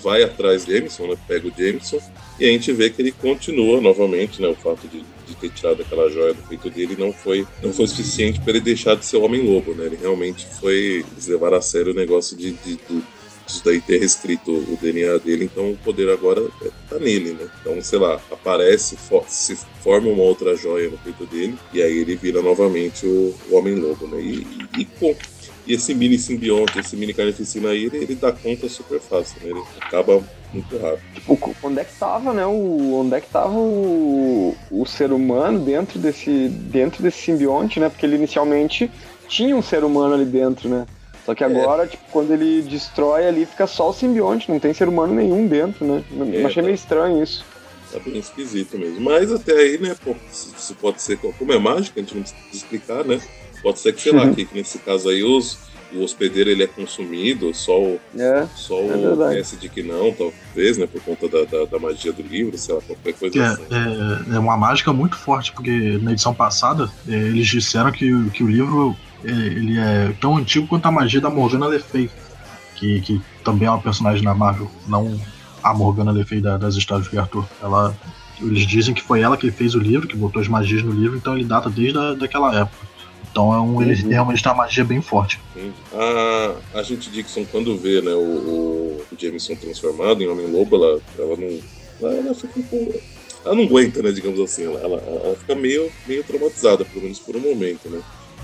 vai atrás de Jameson, né, pega o Jameson, e a gente vê que ele continua novamente, né, o fato de, de ter tirado aquela joia do peito dele não foi, não foi suficiente para ele deixar de ser o Homem-Lobo, né, ele realmente foi, levaram a sério o negócio de, de, do- disso daí ter reescrito o DNA dele, então o poder agora é- tá nele, né? Então, sei lá, aparece, fo- se forma uma outra joia no peito dele, e aí ele vira novamente o, o Homem-Lobo, né? E, e, e, pô, e esse mini simbionte, esse mini carnificina aí, ele, ele dá conta super fácil, né? Ele acaba muito rápido. Tipo, onde é que tava, né? O, onde é que tava o, o ser humano dentro desse, dentro desse simbionte, né? Porque ele inicialmente tinha um ser humano ali dentro, né? Só que agora, tipo, quando ele destrói ali, fica só o simbionte, não tem ser humano nenhum dentro, né? Eu É, achei tá. meio estranho isso. Tá bem esquisito mesmo. Mas até aí, né, pô, isso pode ser, como é mágica, a gente não precisa explicar, né? Pode ser que, sei lá, Uhum. que, que nesse caso aí os, o hospedeiro ele é consumido, só o, É, Só É o verdade. resto de que não, talvez, né? Por conta da, da, da magia do livro, sei lá, qualquer coisa é, assim. é, é uma mágica muito forte, porque na edição passada é, eles disseram que, o- que o livro é, ele é tão antigo quanto a magia da Morgana Le Fay, que, que também é uma personagem da Marvel, não a Morgana Le Fay da- das histórias de Arthur. Ela, eles dizem que foi ela que fez o livro, que botou as magias no livro, então ele data desde a, daquela época. Então é um, ele Uhum. realmente tem uma magia bem forte. A, a gente Dixon, quando vê né, o, o, o Jameson transformado em Homem-Lobo, ela, ela não. Ela, ela fica um pouco. Ela não aguenta, né, digamos assim. Ela, ela, ela fica meio, meio traumatizada, pelo menos por um momento, né?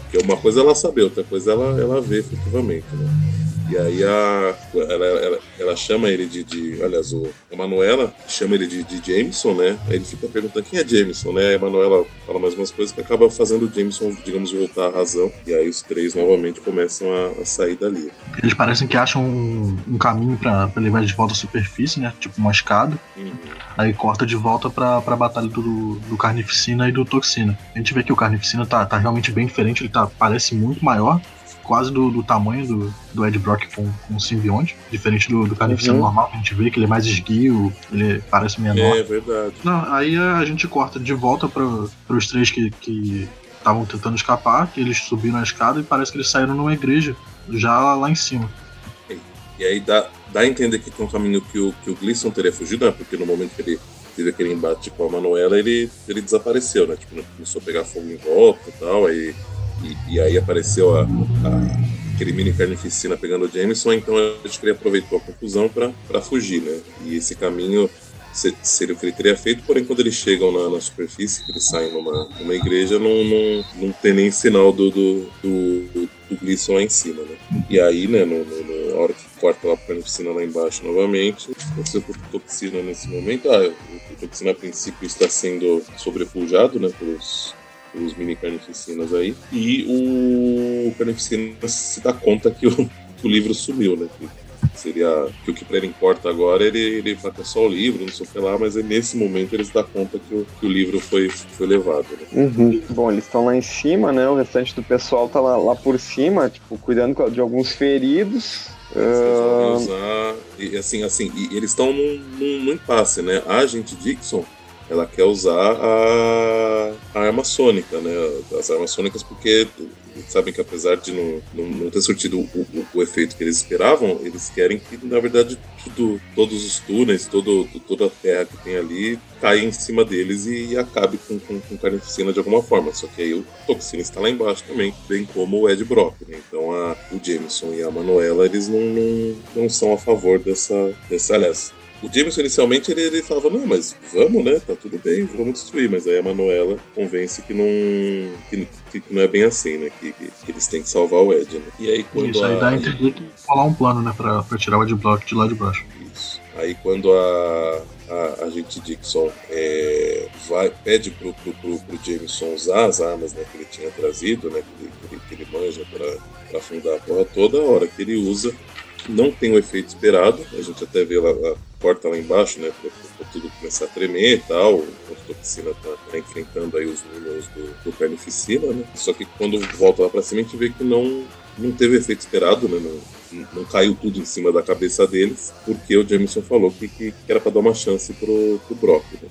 Porque uma coisa ela saber, outra coisa ela, ela ver efetivamente, né? E aí a, ela, ela, ela chama ele de, de. Aliás, o, a Manuela chama ele de, de Jameson, né? Aí ele fica perguntando quem é Jameson, né? Aí a Manuela fala mais umas coisas que acaba fazendo o Jameson, digamos, voltar à razão. E aí os três novamente começam a, a sair dali. Eles parecem que acham um, um caminho pra pra levar de volta à superfície, né? Tipo uma escada. Uhum. Aí corta de volta pra, pra batalha do, do Carnificina e do Toxina. A gente vê que o Carnificina tá, tá realmente bem diferente, ele tá, parece muito maior, quase do, do tamanho do, do Ed Brock com, com o simbionte. Diferente do, do Carnificina Uhum. normal, que a gente vê que ele é mais esguio, ele parece menor. É verdade. Não, aí a gente corta de volta para os três que que estavam tentando escapar, que eles subiram a escada e parece que eles saíram numa igreja, já lá em cima. E aí dá, dá a entender que tem um caminho que o, que o Gleason teria fugido, né? Porque no momento que ele teve aquele embate com a Manuela, ele, ele desapareceu, né? Tipo, começou a pegar fogo em volta e tal, aí, e, e aí apareceu a, a- aquele mini carnificina pegando o Jameson, então acho que ele aproveitou a confusão pra fugir, né? E esse caminho se- seria o que ele teria feito, porém quando eles chegam na, na superfície, que eles saem numa, numa igreja, não, não, não tem nem sinal do, do, do, do Gleason lá em cima, né? E aí, né, no, no- na hora que corta lá pra carnificina lá embaixo novamente, você com toxina nesse momento, ah, o, Toxina a princípio está sendo sobrepujado né, pelos, pelos mini carnificinas aí. E o carnificina se dá conta que o, que o livro sumiu, né? Que seria que o que para ele importa agora ele, ele vai ter só o livro, não sei o que lá, mas é nesse momento eles dão conta que o, que o livro foi, foi levado. Né? Uhum. Bom, eles estão lá em cima, né? O restante do pessoal tá lá, lá por cima, tipo, cuidando de alguns feridos. Eles usar, e assim, assim, e eles estão num, num, num impasse, né? A agente Dixon ela quer usar a, a arma sônica, né? As armas sônicas, porque sabem que apesar de não, não, não ter surtido o, o, o, efeito que eles esperavam, eles querem que, na verdade, tudo, todos os túneis, todo, toda a terra que tem ali caia em cima deles e, e acabe com, com, com carnificina de alguma forma. Só que aí o Toxina está lá embaixo também, bem como o Ed Brock. Né? Então a, o Jameson e a Manuela, eles não, não, não são a favor dessa, dessa aliás, o Jameson inicialmente ele, ele falava, não, mas vamos, né? Tá tudo bem, vamos destruir. Mas aí a Manuela convence que não, que, que não é bem assim, né? Que, que, que, eles têm que salvar o Ed, né? E aí quando Isso, a... aí dá a entender que rolar um plano, né? Pra, pra tirar o Ed Block de lá de baixo. Isso. Aí quando a, a agente Dixon é, vai, pede pro, pro, pro, pro, Jameson usar as armas né, que ele tinha trazido, né? Que ele, que ele manja pra, pra afundar a porra toda, a hora que ele usa não tem o efeito esperado. A gente até vê lá, a porta lá embaixo, né? Pra tudo começar a tremer e tal. A toxina tá, tá enfrentando aí os números do, do carnificina, né? Só que quando volta lá pra cima, a gente vê que não, não teve efeito esperado, né? Não, não caiu tudo em cima da cabeça deles, porque o Jameson falou que, que, que era para dar uma chance pro, pro Brock. Né?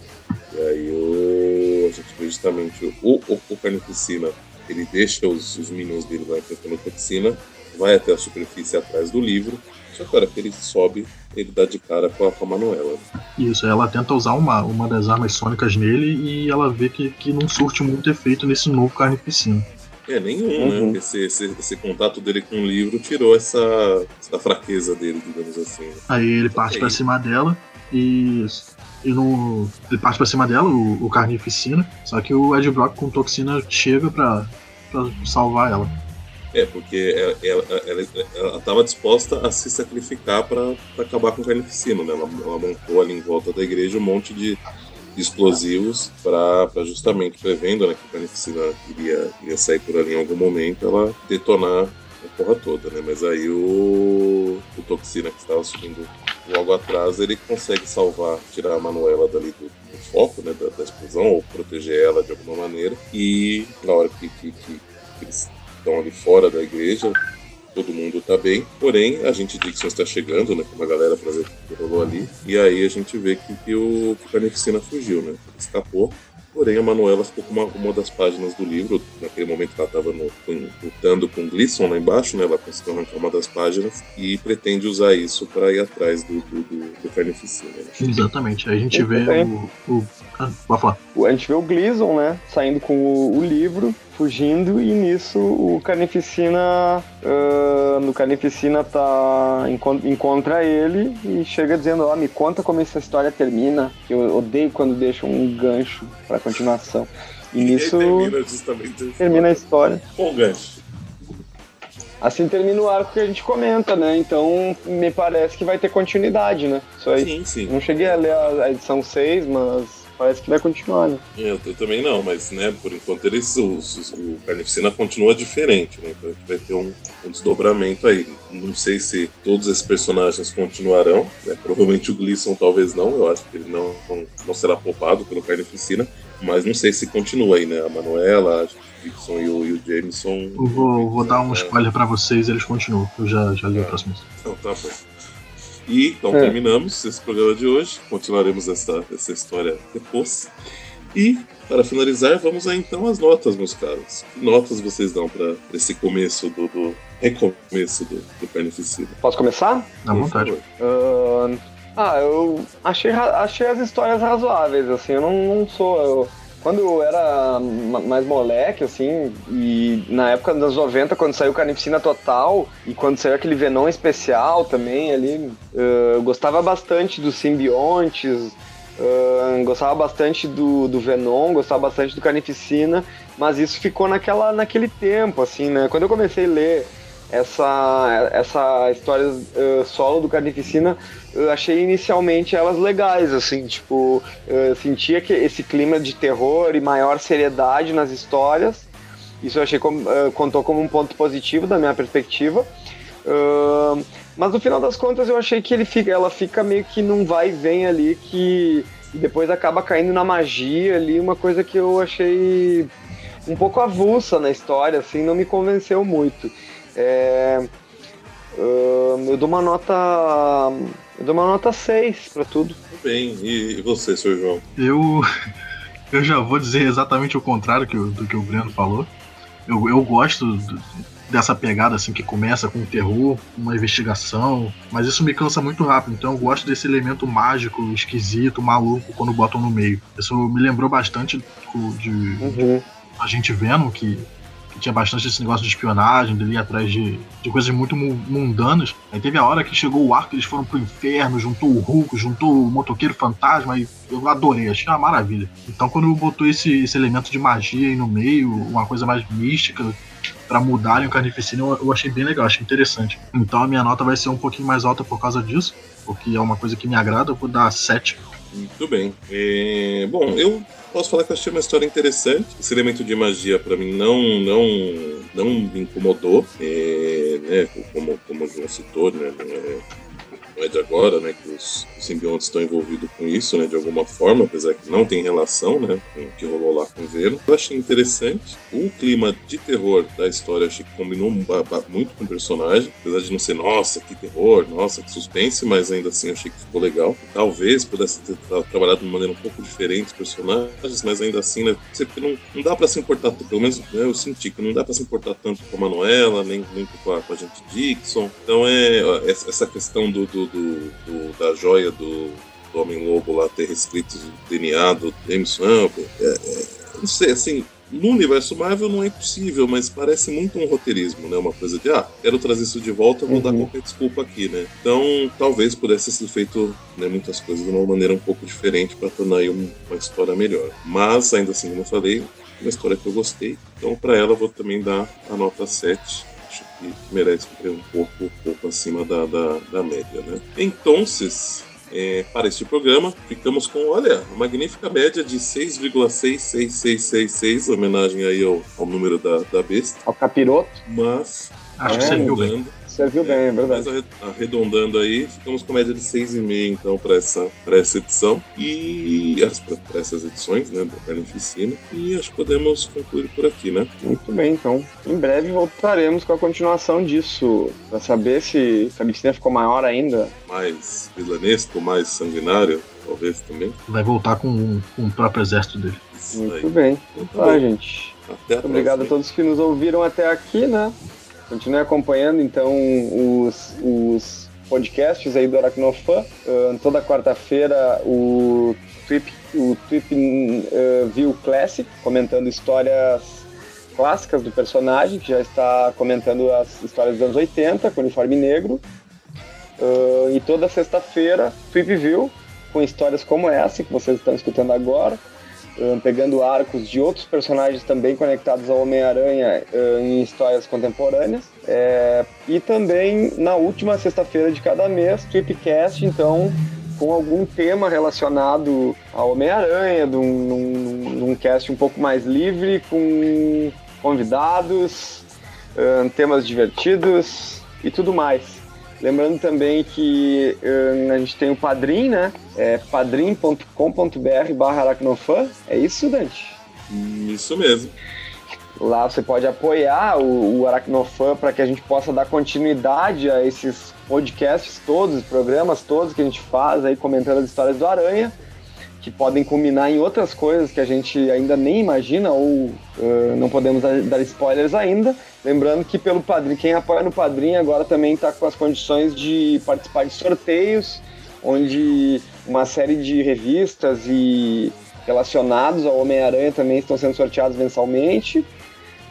E aí o, a gente vê justamente o, o, o Carnificina, ele deixa os, os minions dele lá enfrentando a toxina, vai até a superfície atrás do livro. Só que a hora que ele sobe, ele dá de cara com a, com a Manuela. Isso, ela tenta usar uma, uma das armas sônicas nele e ela vê que, que não surte muito efeito nesse novo carnificina. É, nenhum, né? uhum. né? Esse, esse, esse, contato dele com o livro tirou essa, essa fraqueza dele, digamos assim. Aí ele parte para cima dela e, e no, ele parte para cima dela, o, o carnificina, só que o Ed Brock com toxina chega para salvar ela. É, porque ela estava disposta a se sacrificar para acabar com o carnificina, né? Ela, ela, montou ali em volta da igreja um monte de, explosivos para justamente prevendo né, que o carnificina iria, iria sair por ali em algum momento, ela detonar a porra toda, né? Mas aí o, o Toxina que estava subindo logo atrás, ele consegue salvar, tirar a Manuela dali do, do foco, né, da, da, explosão, ou proteger ela de alguma maneira. E na hora que, que, que eles estão ali fora da igreja, todo mundo tá bem. Porém, a gente Dixon está chegando, né? Com uma galera pra ver o que rolou ali. E aí a gente vê que, que o que Carnificina fugiu, né? Escapou. Porém, a Manuela ficou com uma, uma das páginas do livro. Naquele momento ela estava lutando com Glisson lá embaixo, né? Ela conseguiu arrancar uma das páginas e pretende usar isso para ir atrás do, do, do, do Carnificina. Né? Exatamente. Aí a gente vê o, o... Ah, vai falar. A gente vê o Glisson, né? Saindo com o, o livro fugindo e nisso o Carnificina uh, no Carnificina tá encontra ele e chega dizendo ó oh, me conta como essa história termina que eu odeio quando deixam um gancho para continuação e, e nisso termina justamente termina a história com o gancho Assim termina o arco que a gente comenta, né? Então me parece que vai ter continuidade, né? Isso aí. Sim, sim. Não cheguei a ler a edição 6, mas parece que vai continuar, né? Eu, eu também não, mas né, por enquanto eles, os, o Carnificina continua diferente, né? Então a gente vai ter um, um, desdobramento aí. Não sei se todos esses personagens continuarão, né? Provavelmente o Gleason talvez não, eu acho que ele não, não, não será poupado pelo Carnificina, mas não sei se continua aí, né? A Manuela, a Dixon e o, e o Jameson. Eu vou, vou dar um spoiler pra vocês, eles continuam. Eu já, já li é. o próximo. Então tá bom. E então é. terminamos esse programa de hoje. Continuaremos essa, essa história depois. E, para finalizar, vamos aí então às notas, meus caros. Que notas vocês dão para esse começo do, do recomeço do, do Carnificina? Posso começar? À vontade. Uh, ah, eu achei, achei as histórias razoáveis, assim, eu não, não sou. Eu quando eu era mais moleque, assim, e na época dos 90, quando saiu Carnificina Total, e quando saiu aquele Venom especial também ali, eu gostava bastante dos simbiontes, uh, gostava bastante do, do Venom, gostava bastante do Carnificina, mas isso ficou naquela, naquele tempo, assim, né? Quando eu comecei a ler essa, essa história uh, solo do Carnificina, eu achei inicialmente elas legais, assim, tipo, eu sentia que esse clima de terror e maior seriedade nas histórias, isso eu achei como, uh, contou como um ponto positivo da minha perspectiva. Uh, mas no final das contas eu achei que ele fica, ela fica meio que num vai e vem ali que depois acaba caindo na magia ali, uma coisa que eu achei um pouco avulsa na história, assim, não me convenceu muito. É, uh, eu dou uma nota. Eu dou uma nota 6 para tudo. Bem, e você, Sr. João? Eu. Eu já vou dizer exatamente o contrário que, do que o Breno falou. Eu, eu gosto dessa pegada assim que começa com terror, uma investigação, mas isso me cansa muito rápido. Então eu gosto desse elemento mágico, esquisito, maluco quando botam no meio. Isso me lembrou bastante de, uhum. a gente vendo que tinha bastante esse negócio de espionagem, dele ir atrás de, de coisas muito mundanas. Aí teve a hora que chegou o arco, eles foram pro inferno, juntou o Hulk, juntou o motoqueiro fantasma, e eu adorei, achei uma maravilha. Então quando botou esse, esse elemento de magia aí no meio, uma coisa mais mística, para mudarem o Carnificina, eu, eu achei bem legal, achei interessante. Então a minha nota vai ser um pouquinho mais alta por causa disso, porque é uma coisa que me agrada, eu vou dar 7. Muito bem. É, bom, eu posso falar que eu achei uma história interessante. Esse elemento de magia, para mim, não, não, não me incomodou. É, né, como, como o João citou, né, é, de agora, né, que os, simbiontes estão envolvidos com isso, né, de alguma forma, apesar que não tem relação, né, com o que rolou lá com o Venom. Eu achei interessante. O clima de terror da história achei que combinou muito com o personagem, apesar de não ser, nossa, que terror, nossa, que suspense, mas ainda assim achei que ficou legal. Talvez pudesse ter trabalhado de uma maneira um pouco diferente os personagens, mas ainda assim, né, não, não dá para se importar, pelo menos né, eu senti que não dá para se importar tanto com a Manuela, nem muito com a, com a gente Dixon. Então é essa questão do, do do, do da joia do, do Homem-Lobo lá ter reescrito o DNA do James Amber. É, é, não sei, assim, no universo Marvel não é impossível, mas parece muito um roteirismo, né? Uma coisa de, ah, quero trazer isso de volta, vou uhum. dar qualquer desculpa aqui, né? Então, talvez pudesse ser feito né, muitas coisas de uma maneira um pouco diferente para tornar aí uma história melhor. Mas, ainda assim, como eu falei, uma história que eu gostei. Então, para ela, eu vou também dar a nota 7 que merece um pouco, um pouco acima da, da, da média, né? Então, é, para este programa, ficamos com, olha, uma magnífica média de 6,66666, homenagem aí ao, ao número da, da besta. Ao capiroto. Mas, acho que você viu bem. Serviu bem, é verdade. Mas arredondando aí, ficamos com média de 6,5 então para essa, essa edição. E para essas edições, né, da Carnificina. E acho que podemos concluir por aqui, né? Muito bem, então. Em breve voltaremos com a continuação disso. Para saber se a Carnificina ficou maior ainda. Mais vilanesco, mais sanguinário, talvez também. Vai voltar com, com o próprio exército dele. Isso Muito aí. bem. Então, tá, gente. Até a Muito obrigado a todos que nos ouviram até aqui, né? Continue acompanhando então os, os podcasts aí do Aracnofan. Uh, toda quarta-feira o Trip, o Trip uh, View Classic, comentando histórias clássicas do personagem, que já está comentando as histórias dos anos 80, com uniforme negro. Uh, e toda sexta-feira, Trip View, com histórias como essa que vocês estão escutando agora pegando arcos de outros personagens também conectados ao Homem-Aranha em histórias contemporâneas. É, e também na última sexta-feira de cada mês, Tripcast, então, com algum tema relacionado ao Homem-Aranha, de, um, um, um cast um pouco mais livre, com convidados, temas divertidos e tudo mais. Lembrando também que uh, a gente tem o Padrim, né? É padrim.com.br barra aracnofan. É isso, Dante? Isso mesmo. Lá você pode apoiar o, o Aracnofan para que a gente possa dar continuidade a esses podcasts todos, programas todos que a gente faz aí comentando as histórias do Aranha, que podem culminar em outras coisas que a gente ainda nem imagina ou uh, não podemos dar spoilers ainda. Lembrando que pelo padrinho, quem apoia no padrinho agora também está com as condições de participar de sorteios, onde uma série de revistas e relacionados ao Homem-Aranha também estão sendo sorteados mensalmente.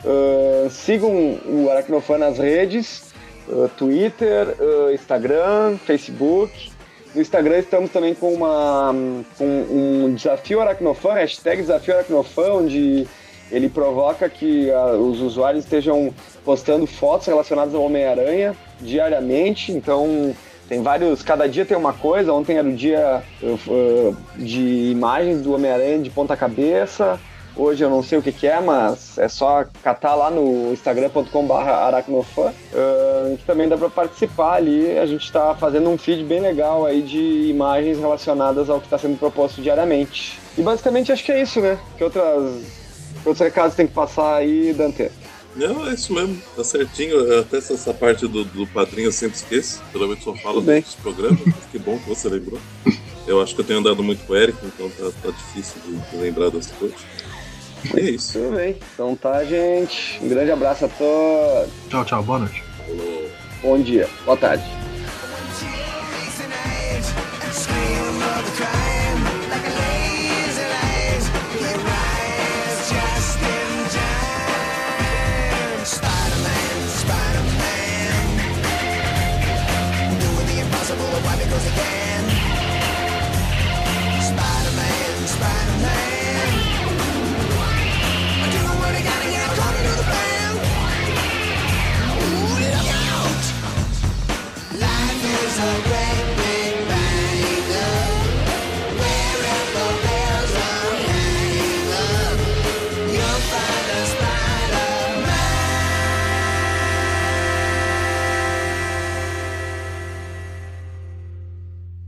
Uh, sigam o Aracnofan nas redes, uh, Twitter, uh, Instagram, Facebook. No Instagram estamos também com, uma, com um desafio Aracnofan, hashtag desafio Aracnofan, onde ele provoca que a, os usuários estejam postando fotos relacionadas ao Homem-Aranha diariamente, então tem vários, cada dia tem uma coisa. Ontem era o dia uh, de imagens do Homem-Aranha de ponta cabeça. Hoje eu não sei o que, que é, mas é só catar lá no instagram.com.br aracnofan, uh, que também dá para participar ali. A gente está fazendo um feed bem legal aí de imagens relacionadas ao que está sendo proposto diariamente. E basicamente acho que é isso, né? Que outras, outros recados tem que passar aí, Dante? Não, é isso mesmo, tá certinho. Até essa parte do, do padrinho eu sempre esqueço. Geralmente só falo dos programas. que bom que você lembrou. Eu acho que eu tenho andado muito com o Eric, então tá, tá difícil de, de lembrar das coisas. E é isso. Tudo bem. Então tá, gente. Um grande abraço a todos. Tchau, tchau. Boa noite. Falou. Bom dia. Boa tarde. Life is a